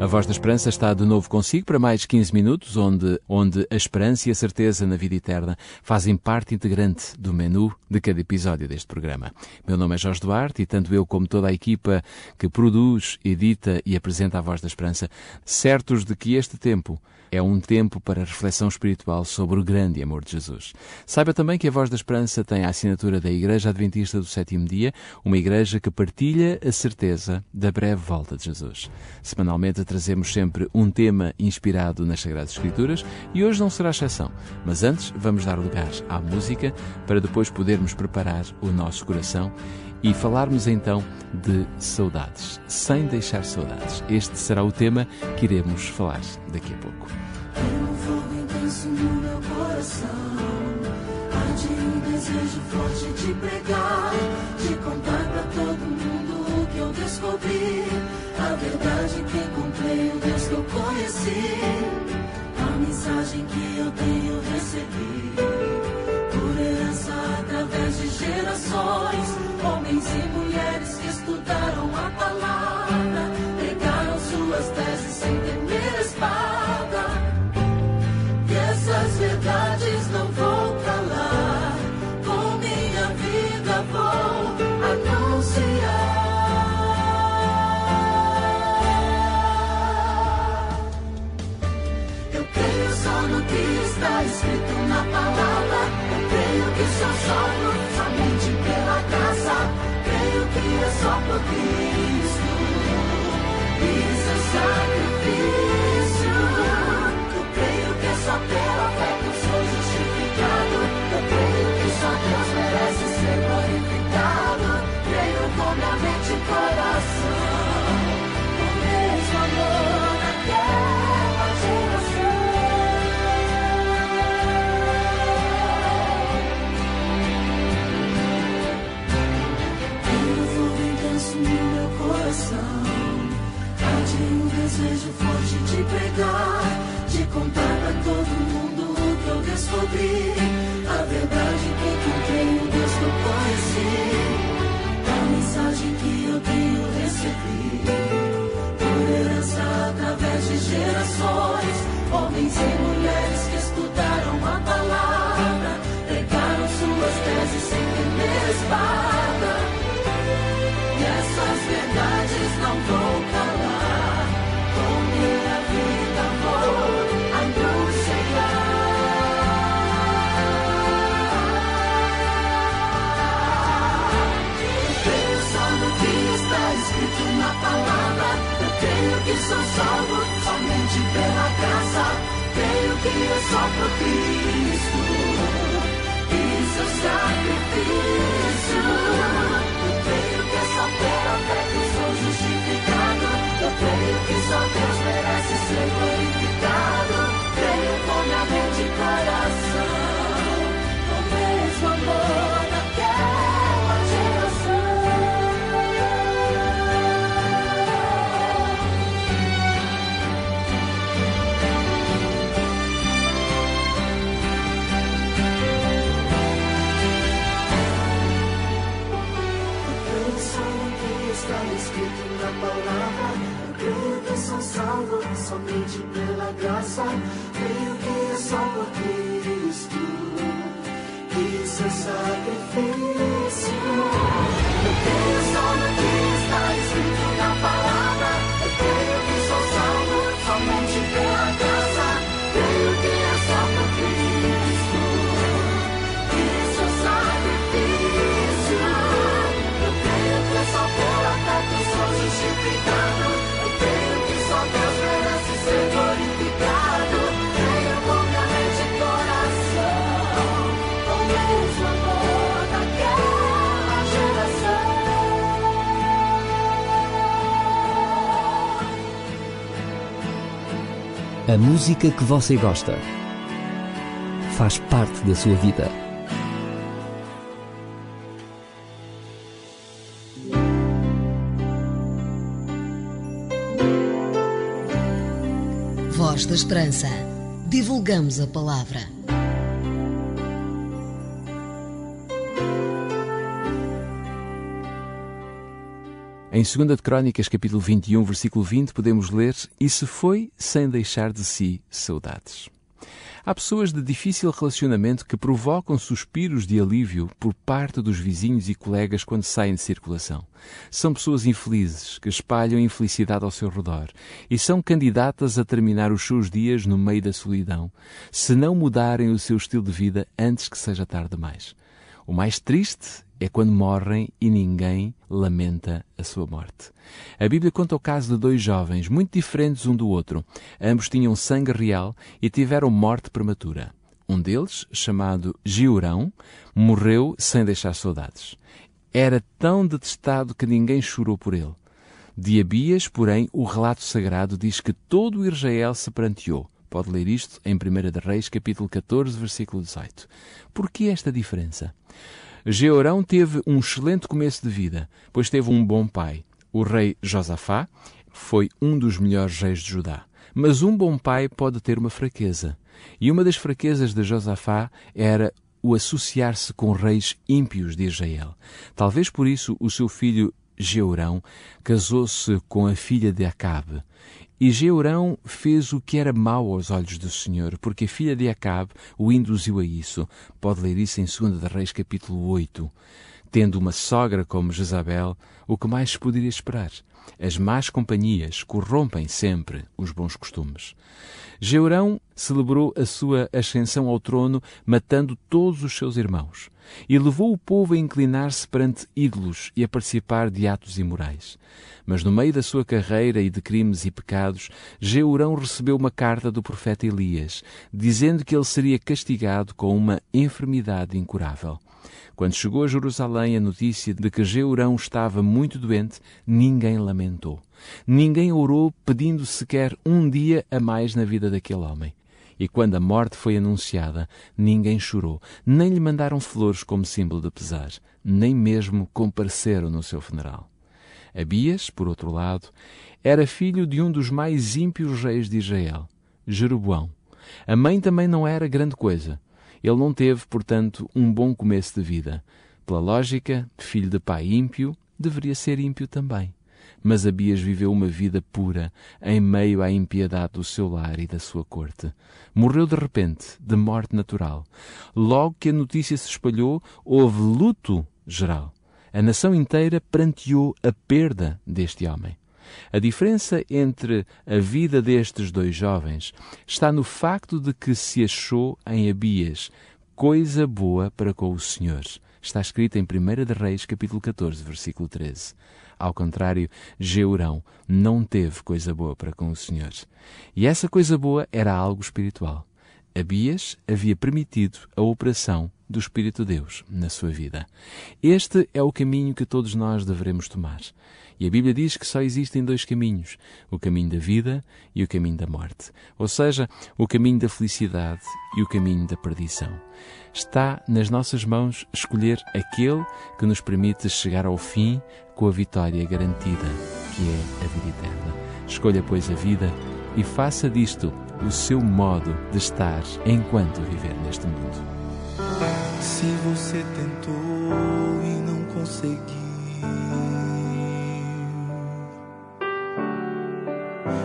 A Voz da Esperança está de novo consigo para mais 15 minutos, onde, onde a esperança e a certeza na vida eterna fazem parte integrante do menu de cada episódio deste programa. Meu nome é Jorge Duarte e tanto eu como toda a equipa que produz, edita e apresenta a Voz da Esperança, certos de que este tempo é um tempo para reflexão espiritual sobre o grande amor de Jesus. Saiba também que a Voz da Esperança tem a assinatura da Igreja Adventista do Sétimo Dia, uma igreja que partilha a certeza da breve volta de Jesus. Semanalmente trazemos sempre um tema inspirado nas Sagradas Escrituras e hoje não será exceção. Mas antes vamos dar lugar à música para depois podermos preparar o nosso coração e falarmos então de saudades, sem deixar saudades. Este será o tema que iremos falar daqui a pouco. Que a verdade que o Deus que eu conheci, a mensagem que eu tenho recebido. Por herança através de gerações, homens e mulheres que estudaram escrito na palavra. Eu creio que sou salvo somente pela graça. Creio que é só por Cristo e seu gerações, homens e mulheres só por Cristo e seu sacrifício. Eu creio que é só pela fé que sou justificado. Eu creio que só Deus merece ser glorificado. Creio com minha mente e coração. O mesmo amor A música que você gosta faz parte da sua vida. Voz da Esperança. Divulgamos a palavra. Em Em 2 de Crónicas, capítulo 21, versículo 20, podemos ler: E se foi sem deixar de si saudades. Há pessoas de difícil relacionamento que provocam suspiros de alívio por parte dos vizinhos e colegas quando saem de circulação. São pessoas infelizes que espalham infelicidade ao seu redor e são candidatas a terminar os seus dias no meio da solidão, se não mudarem o seu estilo de vida antes que seja tarde demais. O mais triste é quando morrem e ninguém lamenta a sua morte. A Bíblia conta o caso de dois jovens, muito diferentes um do outro. Ambos tinham sangue real e tiveram morte prematura. Um deles, chamado Giurão, morreu sem deixar saudades. Era tão detestado que ninguém chorou por ele. De Abias, porém, o relato sagrado diz que todo Israel se pranteou. Pode ler isto em 1 Reis, capítulo 14, versículo 18. Por que esta diferença? Georão teve um excelente começo de vida, pois teve um bom pai. O rei Josafá foi um dos melhores reis de Judá. Mas um bom pai pode ter uma fraqueza. E uma das fraquezas de Josafá era o associar-se com reis ímpios de Israel. Talvez por isso o seu filho Georão casou-se com a filha de Acabe. E Georão fez o que era mau aos olhos do Senhor, porque a filha de Acabe o induziu a isso. Pode ler isso em 2 de Reis, capítulo 8. Tendo uma sogra como Jezabel, o que mais poderia esperar? As más companhias corrompem sempre os bons costumes. Georão celebrou a sua ascensão ao trono matando todos os seus irmãos e levou o povo a inclinar-se perante ídolos e a participar de atos imorais. Mas no meio da sua carreira e de crimes e pecados, Georão recebeu uma carta do profeta Elias, dizendo que ele seria castigado com uma enfermidade incurável. Quando chegou a Jerusalém a notícia de que Georão estava muito doente, ninguém lamentou. Ninguém orou pedindo sequer um dia a mais na vida daquele homem. E quando a morte foi anunciada, ninguém chorou, nem lhe mandaram flores como símbolo de pesar, nem mesmo compareceram no seu funeral. Abias, por outro lado, era filho de um dos mais ímpios reis de Israel, Jeroboão. A mãe também não era grande coisa, ele não teve, portanto, um bom começo de vida. Pela lógica, filho de pai ímpio, deveria ser ímpio também. Mas Abias viveu uma vida pura, em meio à impiedade do seu lar e da sua corte. Morreu de repente, de morte natural. Logo que a notícia se espalhou, houve luto geral. A nação inteira pranteou a perda deste homem. A diferença entre a vida destes dois jovens está no facto de que se achou em Abias coisa boa para com o Senhor. Está escrito em 1 de Reis, capítulo 14, versículo 13. Ao contrário, Geurão não teve coisa boa para com o Senhor. E essa coisa boa era algo espiritual. Abias havia permitido a operação do Espírito de Deus na sua vida. Este é o caminho que todos nós devemos tomar. E a Bíblia diz que só existem dois caminhos: o caminho da vida e o caminho da morte. Ou seja, o caminho da felicidade e o caminho da perdição. Está nas nossas mãos escolher aquele que nos permite chegar ao fim com a vitória garantida, que é a vida eterna. Escolha, pois, a vida e faça disto o seu modo de estar enquanto viver neste mundo. Se você tentou e não conseguiu.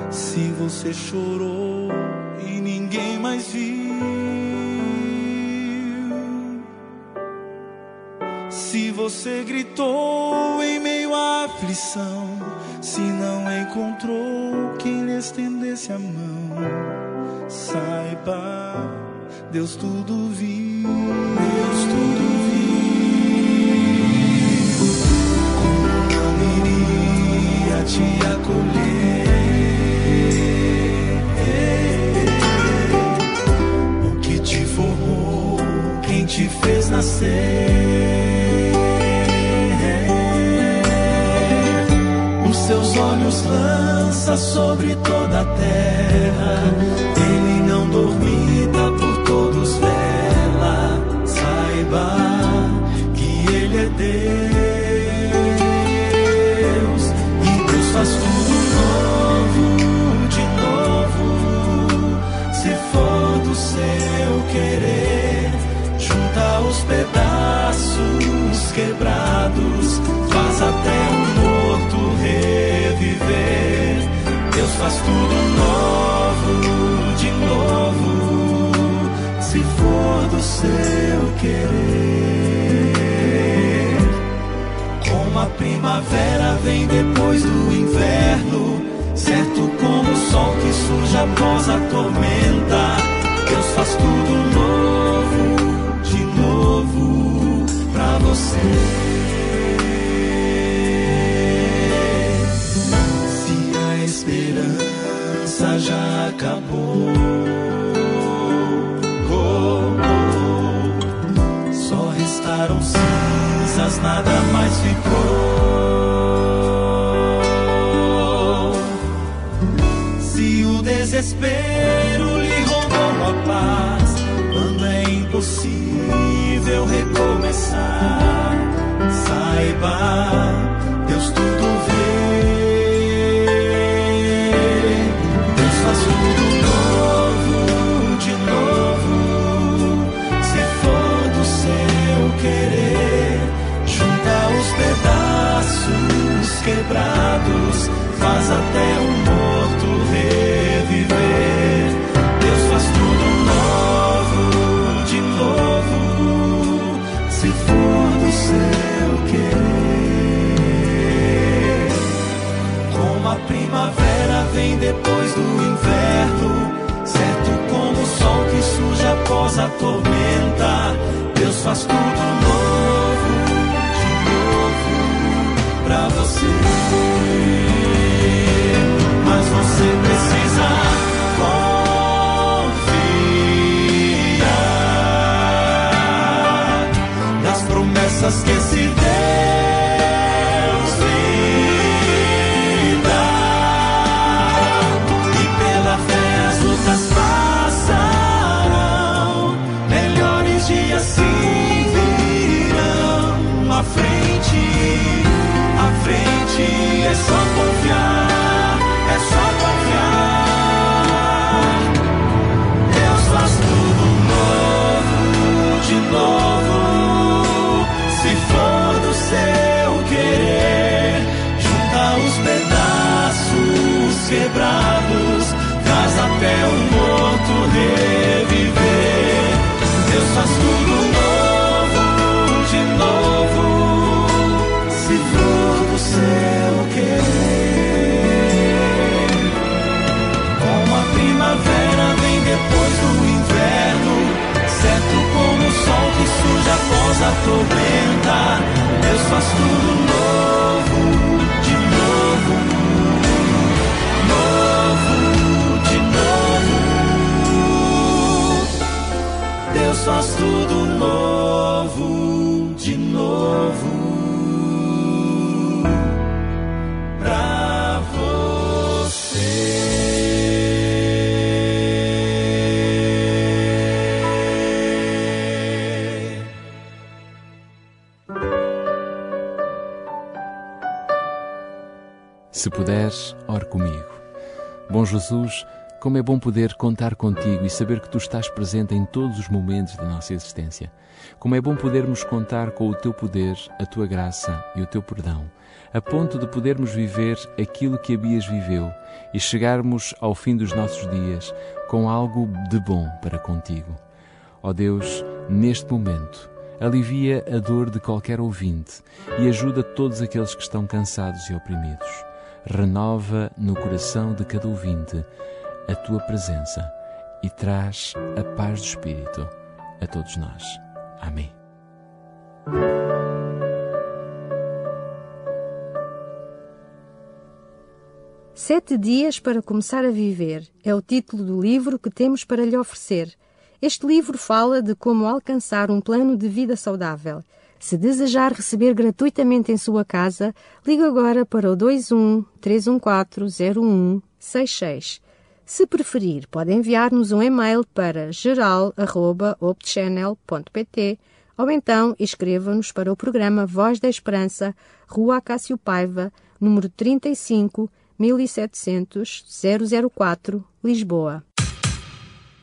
Se você chorou e ninguém mais viu, se você gritou em meio à aflição, se não encontrou quem lhe estendesse a mão, saiba, Deus tudo viu, tudo novo, de novo, se for do seu querer. Como a primavera vem depois do inverno, certo como o sol que surge após a tormenta. Deus faz tudo novo, de novo, pra você. esperança acabou. Só restaram cinzas, nada mais ficou. Se o desespero lhe roubou a paz, quando é impossível recomeçar, saiba. Deus tudo vê. Quebrados, faz até o morto reviver. Deus faz tudo novo, de novo, se for do seu querer. Como a primavera vem depois do inverno, certo como o sol que surge após a tormenta. Deus faz tudo pra frente frente, é só Deus Se puderes, ore comigo. Bom Jesus, como é bom poder contar contigo e saber que tu estás presente em todos os momentos da nossa existência. Como é bom podermos contar com o teu poder, a tua graça e o teu perdão, a ponto de podermos viver aquilo que Abias viveu e chegarmos ao fim dos nossos dias com algo de bom para contigo. Ó oh Deus, neste momento, alivia a dor de qualquer ouvinte e ajuda todos aqueles que estão cansados e oprimidos renova no coração de cada ouvinte a tua presença e traz a paz do Espírito a todos nós. Amém. Sete dias para começar a viver é o título do livro que temos para lhe oferecer. Este livro fala de como alcançar um plano de vida saudável se desejar receber gratuitamente em sua casa, ligue agora para o 21 314 0166. Se preferir, pode enviar-nos um e-mail para geral.opchannel.pt ou então escreva-nos para o programa Voz da Esperança, Rua Acácio Paiva, número 35 1700 004, Lisboa.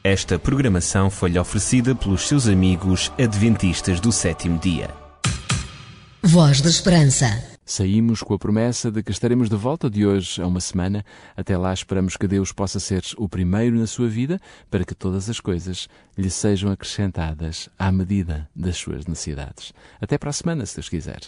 Esta programação foi-lhe oferecida pelos seus amigos adventistas do sétimo dia. Voz da Esperança. Saímos com a promessa de que estaremos de volta de hoje a uma semana. Até lá esperamos que Deus possa ser o primeiro na sua vida para que todas as coisas lhe sejam acrescentadas à medida das suas necessidades. Até para a semana, se Deus quiser.